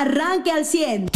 arranque al 100.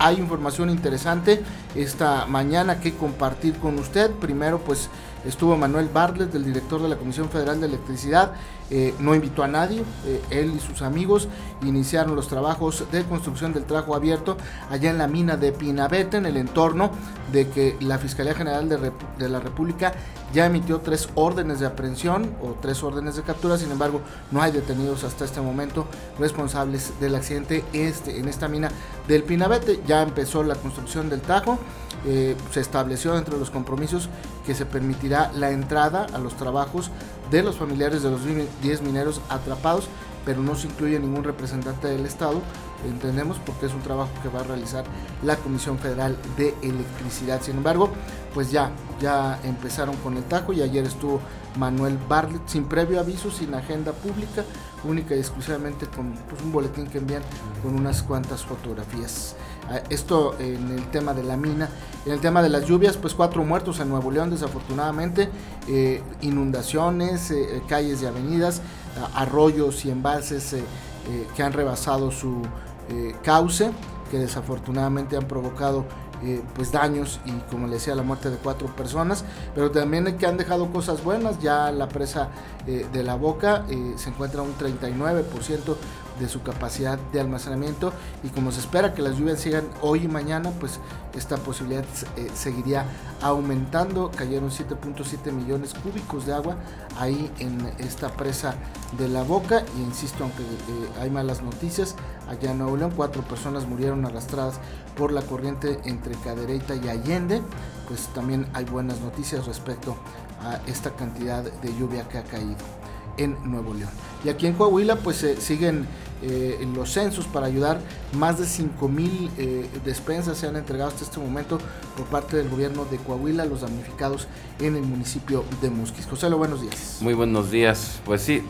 Hay información interesante esta mañana que compartir con usted. Primero, pues estuvo Manuel Bartlett, el director de la Comisión Federal de Electricidad, eh, no invitó a nadie, eh, él y sus amigos iniciaron los trabajos de construcción del trajo abierto allá en la mina de Pinabete, en el entorno de que la Fiscalía General de, la República ya emitió tres órdenes de aprehensión o tres órdenes de captura, sin embargo no hay detenidos hasta este momento responsables del accidente este, en esta mina del Pinabete, ya empezó la construcción del tajo, eh, se estableció entre los compromisos que se permitirá la entrada a los trabajos de los familiares de los 10 mineros atrapados, pero no se incluye ningún representante del Estado, entendemos, porque es un trabajo que va a realizar la Comisión Federal de Electricidad. Sin embargo, pues ya, ya empezaron con el tajo y ayer estuvo Manuel Bartlett sin previo aviso, sin agenda pública, única y exclusivamente con pues, un boletín que envían con unas cuantas fotografías. Esto en el tema de la mina. En el tema de las lluvias, pues cuatro muertos en Nuevo León, desafortunadamente. Eh, inundaciones, eh, eh, calles y avenidas, arroyos y embalses que han rebasado su cauce, que desafortunadamente han provocado pues daños y como le decía la muerte de cuatro personas pero también que han dejado cosas buenas ya la presa de la boca se encuentra un 39% de su capacidad de almacenamiento y como se espera que las lluvias sigan hoy y mañana, pues esta posibilidad eh, seguiría aumentando. Cayeron 7.7 millones cúbicos de agua ahí en esta presa de la boca y insisto, aunque eh, hay malas noticias, allá en Nuevo León cuatro personas murieron arrastradas por la corriente entre Cadereyta y Allende, pues también hay buenas noticias respecto a esta cantidad de lluvia que ha caído en Nuevo León. Y aquí en Coahuila pues se siguen eh, los censos para ayudar. Más de 5 mil eh, despensas se han entregado hasta este momento por parte del gobierno de Coahuila a los damnificados en el municipio de Musquis. José, buenos días. Muy buenos días. Pues sí,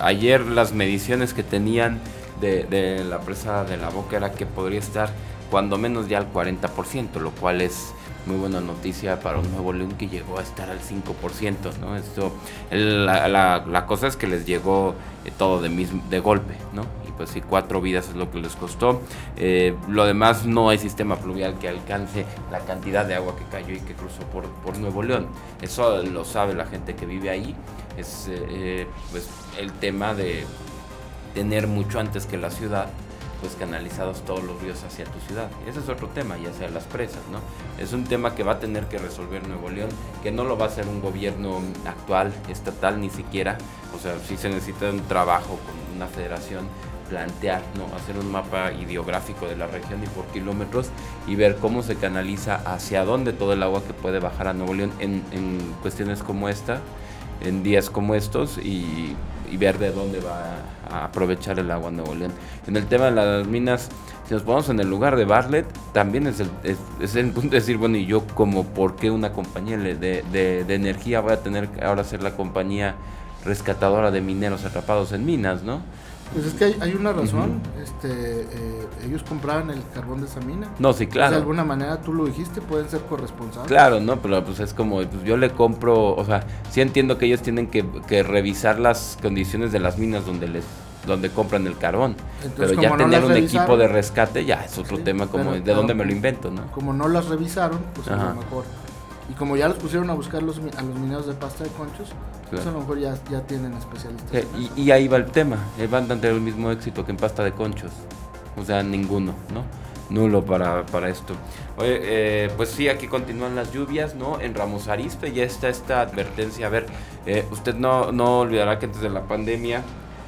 ayer las mediciones que tenían de, de la presa de la boca era que podría estar cuando menos ya al 40%, lo cual es muy buena noticia para un Nuevo León que llegó a estar al 5%, ¿no? Esto, la, la, cosa es que les llegó eh, todo de, mismo, de golpe, ¿no? Y pues sí, cuatro vidas es lo que les costó. Eh, lo demás, no hay sistema pluvial que alcance la cantidad de agua que cayó y que cruzó por, por Nuevo León. Eso lo sabe la gente que vive ahí. Es eh, pues el tema de tener mucho antes que la ciudad pues canalizados todos los ríos hacia tu ciudad. Ese es otro tema, ya sea las presas, ¿no? Es un tema que va a tener que resolver Nuevo León, que no lo va a hacer un gobierno actual, estatal, ni siquiera. O sea, sí se necesita un trabajo con una federación, plantear, ¿no? Hacer un mapa ideográfico de la región y por kilómetros y ver cómo se canaliza hacia dónde todo el agua que puede bajar a Nuevo León en, en cuestiones como esta, en días como estos y y ver de dónde va a aprovechar el agua Nuevo León. En el tema de las minas, si nos ponemos en el lugar de Bartlett, también es el, es, el punto de decir, bueno, y yo como, ¿por qué una compañía de, de, de energía voy a tener que ahora ser la compañía rescatadora de mineros atrapados en minas, ¿no? Pues es que hay, una razón. este, eh, ellos compraban el carbón de esa mina. No, sí, claro. de alguna manera tú lo dijiste, pueden ser corresponsables. Claro, no, pero pues es como, pues yo le compro, o sea, sí entiendo que ellos tienen que, revisar las condiciones de las minas donde les donde compran el carbón. pero ya tener un equipo de rescate ya es otro tema como de dónde me lo invento, ¿no? Como no las revisaron, pues a lo mejor y como ya los pusieron a buscar los, a los mineros de pasta de conchos, pues a lo mejor ya, ya tienen especialistas. y, ahí va el tema, eh, van a tener el mismo éxito que en pasta de conchos. O sea, ninguno, ¿no? Nulo para, para esto. Oye, eh, pues sí, aquí continúan las lluvias, ¿no? En Ramos Arispe ya está esta advertencia. A ver, eh, usted no, no olvidará que antes de la pandemia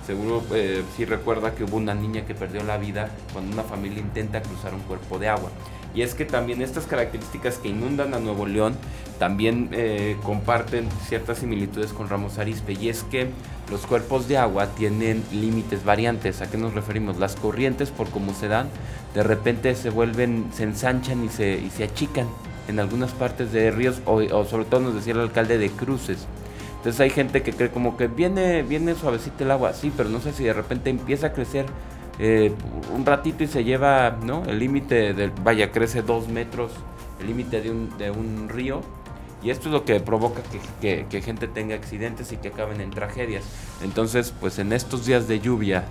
Seguro eh, sí recuerda que hubo una niña que perdió la vida cuando una familia intenta cruzar un cuerpo de agua. Y es que también estas características que inundan a Nuevo León también eh, comparten ciertas similitudes con Ramos Arispe. Y es que los cuerpos de agua tienen límites variantes. ¿A qué nos referimos? Las corrientes, por cómo se dan, de repente se vuelven, se ensanchan y se, y se achican en algunas partes de ríos, o, sobre todo nos decía el alcalde de cruces. Entonces hay gente que cree como que viene, viene suavecito el agua, sí, pero no sé si de repente empieza a crecer eh, un ratito y se lleva, ¿no? El límite del, vaya, crece dos metros, el límite de un, de un río. Y esto es lo que provoca que, que, gente tenga accidentes y que acaben en tragedias. Entonces, pues en estos días de lluvia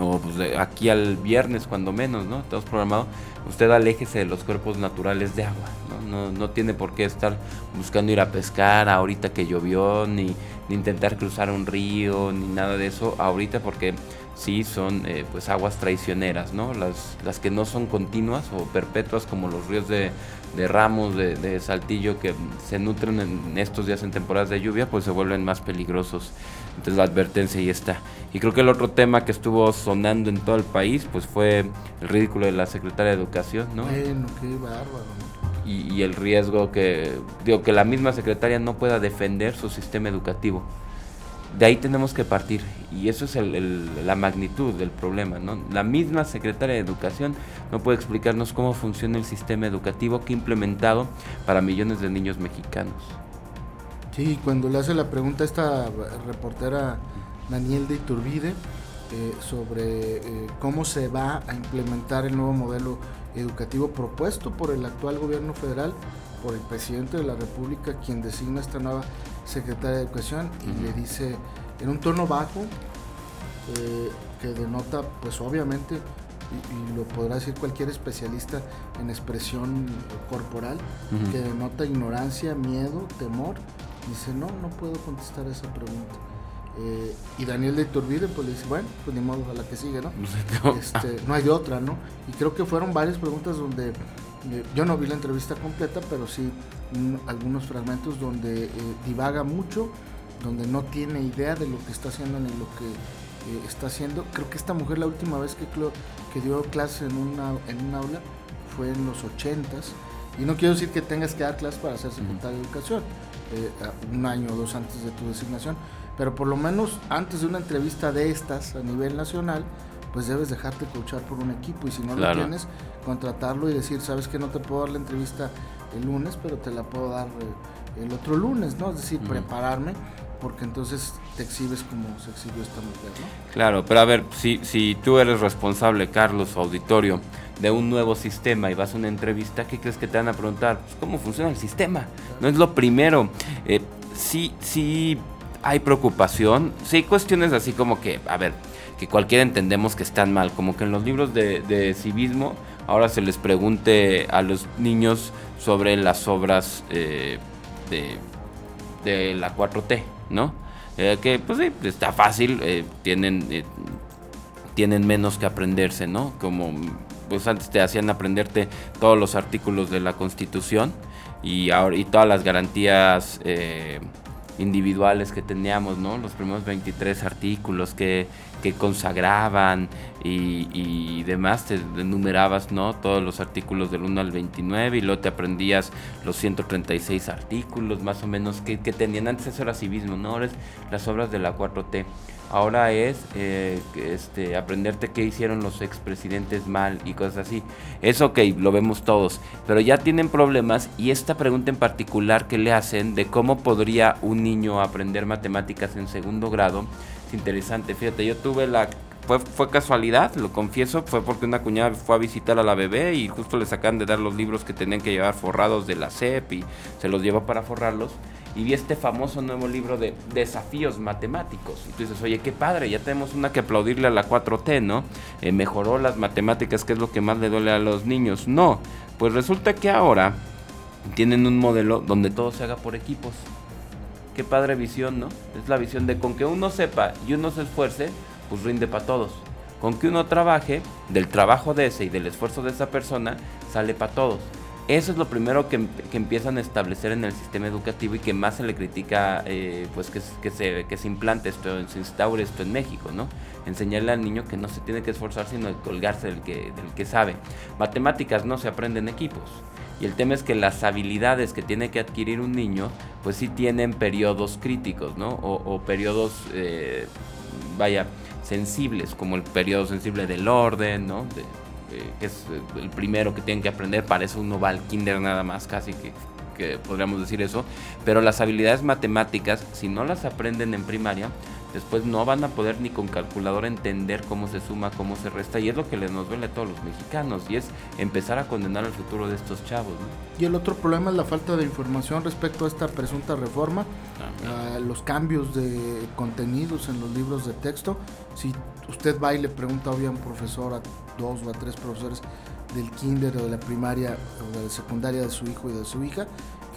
o pues aquí al viernes cuando menos, ¿no? Estamos programado, usted aléjese de los cuerpos naturales de agua, ¿no? No, tiene por qué estar buscando ir a pescar ahorita que llovió, ni, ni intentar cruzar un río, ni nada de eso ahorita porque sí son eh, pues aguas traicioneras, ¿no? Las, las que no son continuas o perpetuas como los ríos de, de Ramos, de, de, Saltillo, que se nutren en estos días en temporadas de lluvia, pues se vuelven más peligrosos. Entonces la advertencia ahí está. Y creo que el otro tema que estuvo sonando en todo el país, pues fue el ridículo de la secretaria de Educación, ¿no? Bueno, qué bárbaro. Y, y el riesgo que, digo, que la misma secretaria no pueda defender su sistema educativo de ahí tenemos que partir y eso es la magnitud del problema. ¿no? La misma secretaria de Educación no puede explicarnos cómo funciona el sistema educativo que ha implementado para millones de niños mexicanos. Sí, cuando le hace la pregunta a esta reportera Daniel de Iturbide eh, sobre eh, cómo se va a implementar el nuevo modelo educativo propuesto por el actual gobierno federal, por el presidente de la República, quien designa esta nueva secretaria de Educación, y le dice en un tono bajo, eh, que denota, pues obviamente, y, lo podrá decir cualquier especialista en expresión corporal, que denota ignorancia, miedo, temor, dice, no, no puedo contestar esa pregunta. Eh, y Daniel de Iturbide pues le dice, bueno, pues ni modo, a la que sigue, ¿no? Este, no hay otra, ¿no? Y creo que fueron varias preguntas donde eh, yo no vi la entrevista completa, pero sí algunos fragmentos donde eh, divaga mucho, donde no tiene idea de lo que está haciendo ni lo que está haciendo. Creo que esta mujer la última vez que, que dio clase en, una, en un aula fue en los 80s. Y no quiero decir que tengas que dar clases para ser secretario de educación, un año o dos antes de tu designación, pero por lo menos antes de una entrevista de estas a nivel nacional, pues debes dejarte coachar por un equipo y si no lo tienes, contratarlo y decir, sabes que no te puedo dar la entrevista el lunes, pero te la puedo dar eh, el otro lunes, ¿no? Es decir, prepararme porque entonces te exhibes como se exhibió esta mujer, ¿no? Claro, pero a ver, si, si tú eres responsable, Carlos, auditorio, de un nuevo sistema y vas a una entrevista, ¿qué crees que te van a preguntar? Pues, ¿Cómo funciona el sistema? No es lo primero. Eh, sí, sí hay preocupación, sí hay cuestiones así como que, a ver, que cualquiera entendemos que están mal, como que en los libros de, civismo ahora se les pregunte a los niños sobre las obras eh, de, la 4T, ¿no? Eh, que pues sí, está fácil, eh, tienen, tienen menos que aprenderse, ¿no? Como pues antes te hacían aprenderte todos los artículos de la Constitución y, ahora, y todas las garantías individuales que teníamos, ¿no? Los primeros 23 artículos que, que consagraban y, y, demás, te enumerabas, ¿no? Todos los artículos del 1 al 29 y luego te aprendías los 136 artículos más o menos que, que tenían antes, eso era civismo, ¿no? Ahora es las obras de la 4T. Ahora es eh, este, aprenderte qué hicieron los expresidentes mal y cosas así. Eso ok, lo vemos todos. Pero ya tienen problemas y esta pregunta en particular que le hacen de cómo podría un niño aprender matemáticas en segundo grado es interesante. Fíjate, yo tuve la fue, fue, casualidad, lo confieso, fue porque una cuñada fue a visitar a la bebé y justo le sacan de dar los libros que tenían que llevar forrados de la CEP y se los llevó para forrarlos y vi este famoso nuevo libro de desafíos matemáticos. Y tú dices, oye, qué padre, ya tenemos una que aplaudirle a la 4T, ¿no? Eh, mejoró las matemáticas, que es lo que más le duele a los niños. No, pues resulta que ahora tienen un modelo donde todo se haga por equipos. Qué padre visión, ¿no? Es la visión de con que uno sepa y uno se esfuerce, pues rinde para todos. Con que uno trabaje, del trabajo de ese y del esfuerzo de esa persona, sale para todos. Eso es lo primero que, empiezan a establecer en el sistema educativo y que más se le critica, eh, pues que, se, que se implante esto, se instaure esto en México, ¿no? Enseñarle al niño que no se tiene que esforzar, sino colgarse del que, del que sabe. Matemáticas no se aprenden en equipos. Y el tema es que las habilidades que tiene que adquirir un niño, pues sí tienen periodos críticos, ¿no? O, periodos, eh, vaya, sensibles, como el periodo sensible del orden, ¿no? Eh, que es eh, el primero que tienen que aprender, para eso uno va al kinder nada más, casi que, que podríamos decir eso, pero las habilidades matemáticas, si no las aprenden en primaria, después no van a poder ni con calculadora entender cómo se suma, cómo se resta, y es lo que les nos duele a todos los mexicanos, y es empezar a condenar el futuro de estos chavos. Y el otro problema es la falta de información respecto a esta presunta reforma, los cambios de contenidos en los libros de texto. Si usted va y le pregunta hoy a un profesor, a dos o a tres profesores del kinder o de la primaria o de la secundaria de su hijo y de su hija,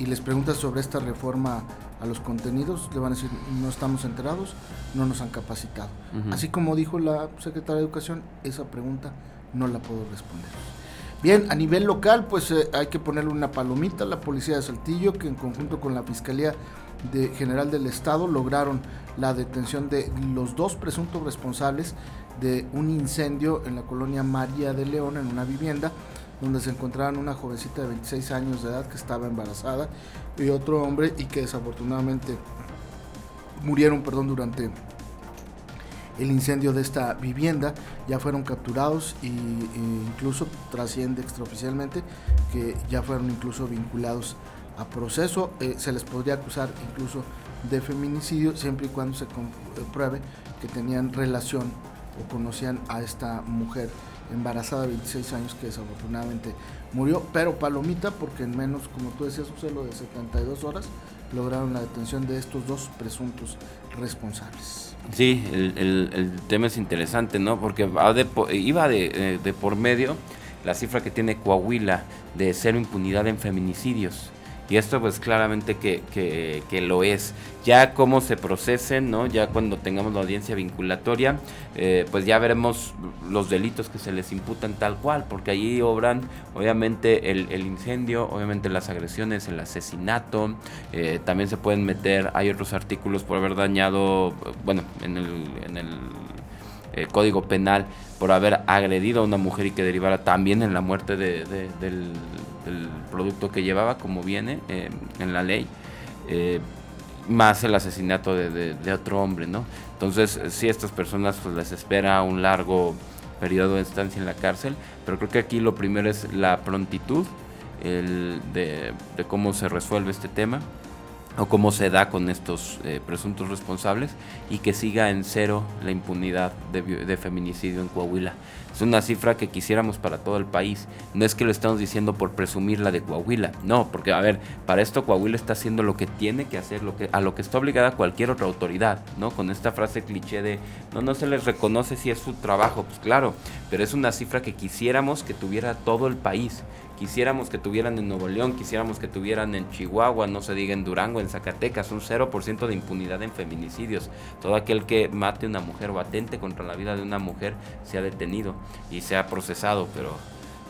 y les pregunta sobre esta reforma a los contenidos, le van a decir, no estamos enterados, no nos han capacitado. Así como dijo la secretaria de Educación, esa pregunta no la puedo responder. Bien, a nivel local, pues eh, hay que ponerle una palomita a la policía de Saltillo, que en conjunto con la Fiscalía de General del Estado lograron la detención de los dos presuntos responsables de un incendio en la colonia María de León, en una vivienda, donde se encontraban una jovencita de 26 años de edad que estaba embarazada y otro hombre y que desafortunadamente murieron perdón, durante el incendio de esta vivienda. Ya fueron capturados e incluso trasciende extraoficialmente que ya fueron incluso vinculados a proceso. Eh, se les podría acusar incluso de feminicidio siempre y cuando se compruebe que tenían relación o conocían a esta mujer embarazada de 26 años que desafortunadamente murió, pero palomita porque en menos, como tú decías, un celo de 72 horas lograron la detención de estos dos presuntos responsables. Sí, el, tema es interesante, ¿no? Porque iba de, eh, de por medio la cifra que tiene Coahuila de cero impunidad en feminicidios y esto pues claramente que, que, lo es. Ya cómo se procesen, ¿no? Ya cuando tengamos la audiencia vinculatoria, eh, pues ya veremos los delitos que se les imputan tal cual, porque allí obran obviamente el, incendio, obviamente las agresiones, el asesinato, eh, también se pueden meter, hay otros artículos por haber dañado, bueno, en el, en el eh, Código Penal por haber agredido a una mujer y que derivara también en la muerte de, del, producto que llevaba, como viene eh, en la ley, eh, más el asesinato de, otro hombre, ¿no? Entonces, si a estas personas pues, les espera un largo periodo de estancia en la cárcel, pero creo que aquí lo primero es la prontitud el de, de cómo se resuelve este tema o cómo se da con estos eh, presuntos responsables y que siga en cero la impunidad de, feminicidio en Coahuila. Es una cifra que quisiéramos para todo el país. No es que lo estamos diciendo por presumir la de Coahuila, no, porque a ver, para esto Coahuila está haciendo lo que tiene que hacer, lo que, a lo que está obligada cualquier otra autoridad, ¿no? Con esta frase cliché de no, no se les reconoce si es su trabajo, pues claro, pero es una cifra que quisiéramos que tuviera todo el país quisiéramos que tuvieran en Nuevo León, quisiéramos que tuvieran en Chihuahua, no se diga en Durango, en Zacatecas, un 0% de impunidad en feminicidios. Todo aquel que mate a una mujer o atente contra la vida de una mujer se ha detenido y se ha procesado, pero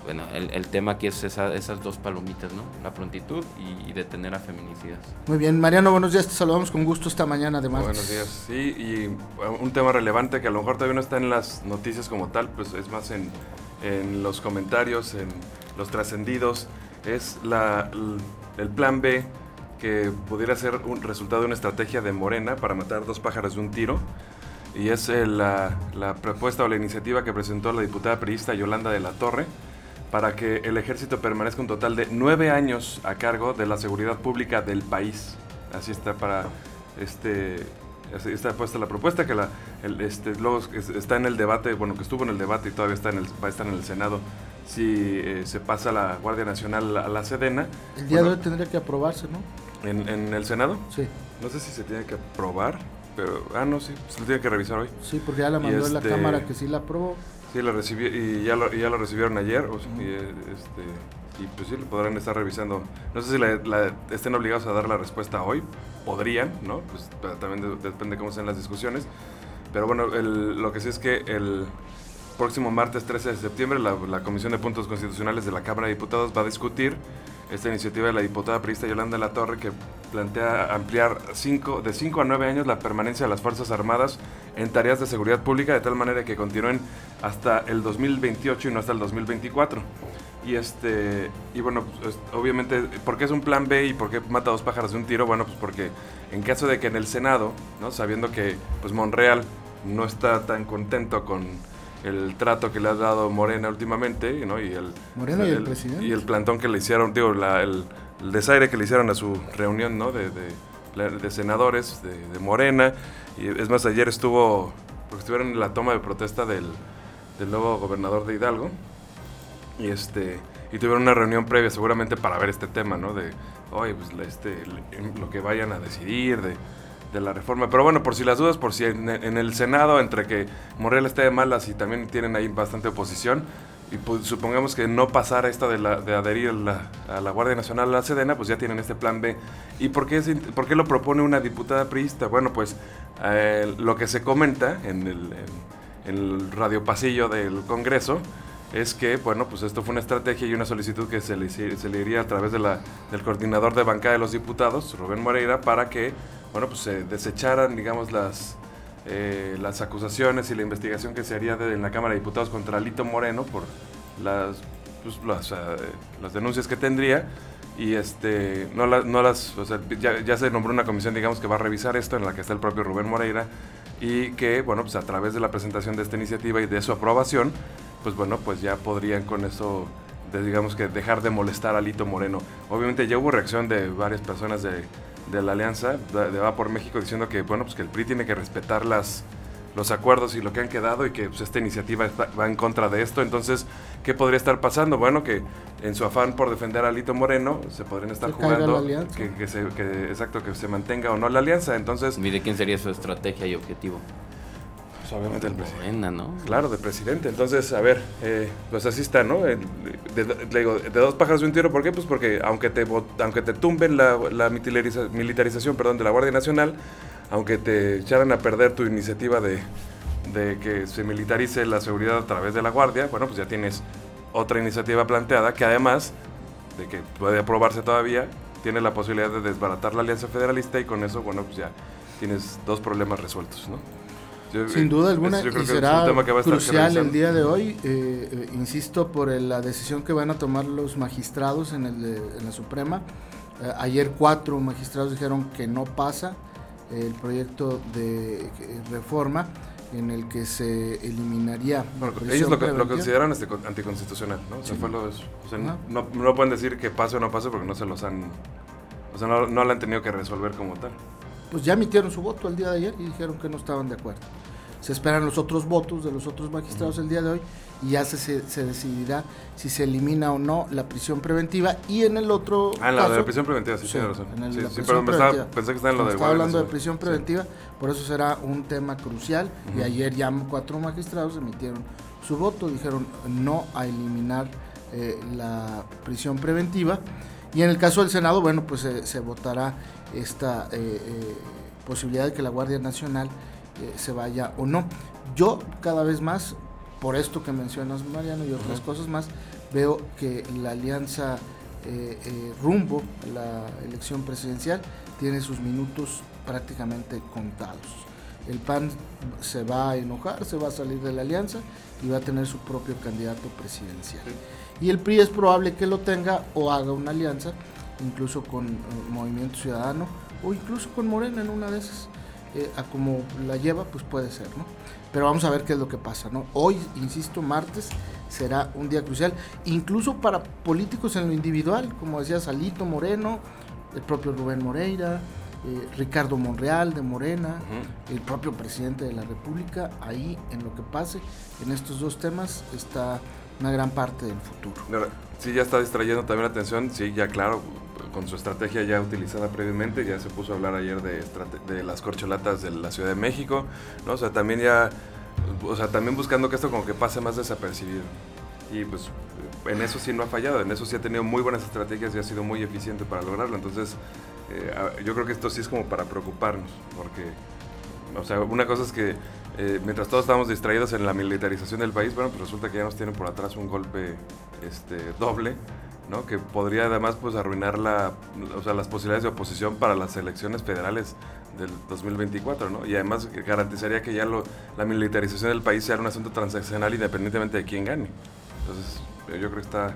bueno, el, tema aquí es esas dos palomitas, ¿no? La prontitud y, detener a feminicidas. Muy bien, Mariano, buenos días, te saludamos con gusto esta mañana además. Buenos días, sí, y un tema relevante que a lo mejor todavía no está en las noticias como tal, pues es más en, en los comentarios, en los trascendidos, es la, el plan B que pudiera ser un resultado de una estrategia de Morena para matar dos pájaros de un tiro. Y es eh, la, la, propuesta o la iniciativa que presentó la diputada periodista Yolanda de la Torre para que el ejército permanezca un total de nueve años a cargo de la seguridad pública del país. Así está para este está puesta la propuesta que la este, luego está en el debate bueno que estuvo en el debate y todavía está en el, va a estar en el senado si eh, se pasa la Guardia Nacional a la Sedena. El día de hoy tendría que aprobarse, ¿no? ¿En, el Senado? Sí. No sé si se tiene que aprobar, pero... Ah, no, sí, se lo tiene que revisar hoy. Sí, porque ya la mandó en la este, Cámara que sí la aprobó. Sí, la recibí, y ya lo, ya lo recibieron ayer, o y, este, y pues sí, lo podrán estar revisando. No sé si la, estén obligados a dar la respuesta hoy, podrían, ¿no? Pues también depende cómo sean las discusiones. Pero bueno, lo que sí es que el, próximo martes 13 de septiembre, la, Comisión de Puntos Constitucionales de la Cámara de Diputados va a discutir esta iniciativa de la diputada priista Yolanda La Torre que plantea ampliar cinco, de 5 a 9 años la permanencia de las Fuerzas Armadas en tareas de seguridad pública de tal manera que continúen hasta el 2028 y no hasta el 2024. Y este y bueno, pues, obviamente, ¿por qué es un plan B y por qué mata dos pájaros de un tiro? Bueno, pues porque en caso de que en el Senado, ¿no? sabiendo que pues Monreal no está tan contento con el trato que le ha dado Morena últimamente, ¿no? Y el, Morena y el, presidente. Y el plantón que le hicieron, digo, la, el, desaire que le hicieron a su reunión, ¿no? De, de senadores de, Morena. Y es más, ayer estuvo, porque estuvieron en la toma de protesta del, del nuevo gobernador de Hidalgo. Y este y tuvieron una reunión previa seguramente para ver este tema, ¿no? De, oye, pues este, lo que vayan a decidir, de, de la reforma. Pero bueno, por si las dudas, por si en, el Senado, entre que Morel esté de malas y también tienen ahí bastante oposición, y pues, supongamos que no pasara esto de, la, de adherir a la, Guardia Nacional a la Sedena, pues ya tienen este plan B. ¿Y por qué, por qué lo propone una diputada priista? Bueno, pues eh, lo que se comenta en el, en el radio pasillo del Congreso es que, bueno, pues esto fue una estrategia y una solicitud que se le, iría a través de la, del coordinador de bancada de los diputados, Rubén Moreira, para que, bueno, pues se desecharan, digamos, las, eh, las acusaciones y la investigación que se haría en la Cámara de Diputados contra Lito Moreno por las, pues, las, las denuncias que tendría. Y este no, no las ya, ya, se nombró una comisión digamos que va a revisar esto en la que está el propio Rubén Moreira y que bueno pues a través de la presentación de esta iniciativa y de su aprobación pues bueno, pues ya podrían con eso, digamos que dejar de molestar a Lito Moreno. Obviamente ya hubo reacción de varias personas de, la alianza, de, Va por México, diciendo que bueno, pues que el PRI tiene que respetar las, los acuerdos y lo que han quedado y que pues, esta iniciativa va en contra de esto. Entonces, ¿qué podría estar pasando? Bueno, que en su afán por defender a Lito Moreno se podrían estar jugando que, que, se, que, exacto, que se mantenga o no la alianza. Entonces, ¿y de quién sería su estrategia y objetivo? Pues, obviamente el presidente. ¿no? Claro, de presidente. Entonces, a ver, eh, pues así está, ¿no? De, digo, de dos pájaros de un tiro, ¿por qué? Pues porque aunque te, aunque te tumben la, la militarización perdón, de la Guardia Nacional, aunque te echaran a perder tu iniciativa de, de que se militarice la seguridad a través de la Guardia, bueno, pues ya tienes otra iniciativa planteada que además de que puede aprobarse todavía, tiene la posibilidad de desbaratar la Alianza Federalista y con eso, bueno, pues ya tienes dos problemas resueltos, ¿no? Sin duda alguna, y será crucial el día de hoy, eh, eh, insisto, por la decisión que van a tomar los magistrados en, el, en la Suprema. Eh, ayer cuatro magistrados dijeron que no pasa el proyecto de reforma en el que se eliminaría. ellos lo, consideran este, anticonstitucional, ¿no? O sea, fue lo, no, no, pueden decir que pase o no pase porque no se los han. O sea, no, no lo han tenido que resolver como tal. Pues ya emitieron su voto el día de ayer y dijeron que no estaban de acuerdo se esperan los otros votos de los otros magistrados el día de hoy y ya se, se, decidirá si se elimina o no la prisión preventiva. Y en el otro ah en la de prisión preventiva sí, tiene razón. sí, pero pensé que estaba en lo de estaba hablando de prisión preventiva por eso será un tema crucial. Y ayer ya cuatro magistrados emitieron su voto dijeron no a eliminar eh, la prisión preventiva. Y en el caso del senado bueno pues se votará esta eh, eh, posibilidad de que la guardia nacional se vaya o no. Yo cada vez más, por esto que mencionas Mariano y otras cosas más, veo que la alianza eh, eh, rumbo a la elección presidencial tiene sus minutos prácticamente contados. El PAN se va a enojar, se va a salir de la alianza y va a tener su propio candidato presidencial. Y el PRI es probable que lo tenga o haga una alianza, incluso con eh, Movimiento Ciudadano o incluso con Morena en una de esas. Eh, a como la lleva, pues puede ser, ¿no? Pero vamos a ver qué es lo que pasa, ¿no? Hoy, insisto, martes será un día crucial, incluso para políticos en lo individual, como decía Salito Moreno, el propio Rubén Moreira, eh, Ricardo Monreal de Morena, el propio presidente de la República, ahí en lo que pase, en estos dos temas está una gran parte del futuro. Sí, ya está distrayendo también la atención, sí, ya claro, con su estrategia ya utilizada previamente, ya se puso a hablar ayer de, de las corcholatas de la Ciudad de México, ¿no? O sea, también ya, o sea, también buscando que esto como que pase más desapercibido. Y pues en eso sí no ha fallado, en eso sí ha tenido muy buenas estrategias y ha sido muy eficiente para lograrlo. Entonces, eh, yo creo que esto sí es como para preocuparnos, porque, o sea, una cosa es que eh, mientras todos estamos distraídos en la militarización del país, bueno, pues resulta que ya nos tienen por atrás un golpe este, doble que podría además pues arruinar la, o sea, las posibilidades de oposición para las elecciones federales del 2024, ¿no? Y además garantizaría que ya lo, la militarización del país sea un asunto transaccional independientemente de quién gane. Entonces, yo creo que está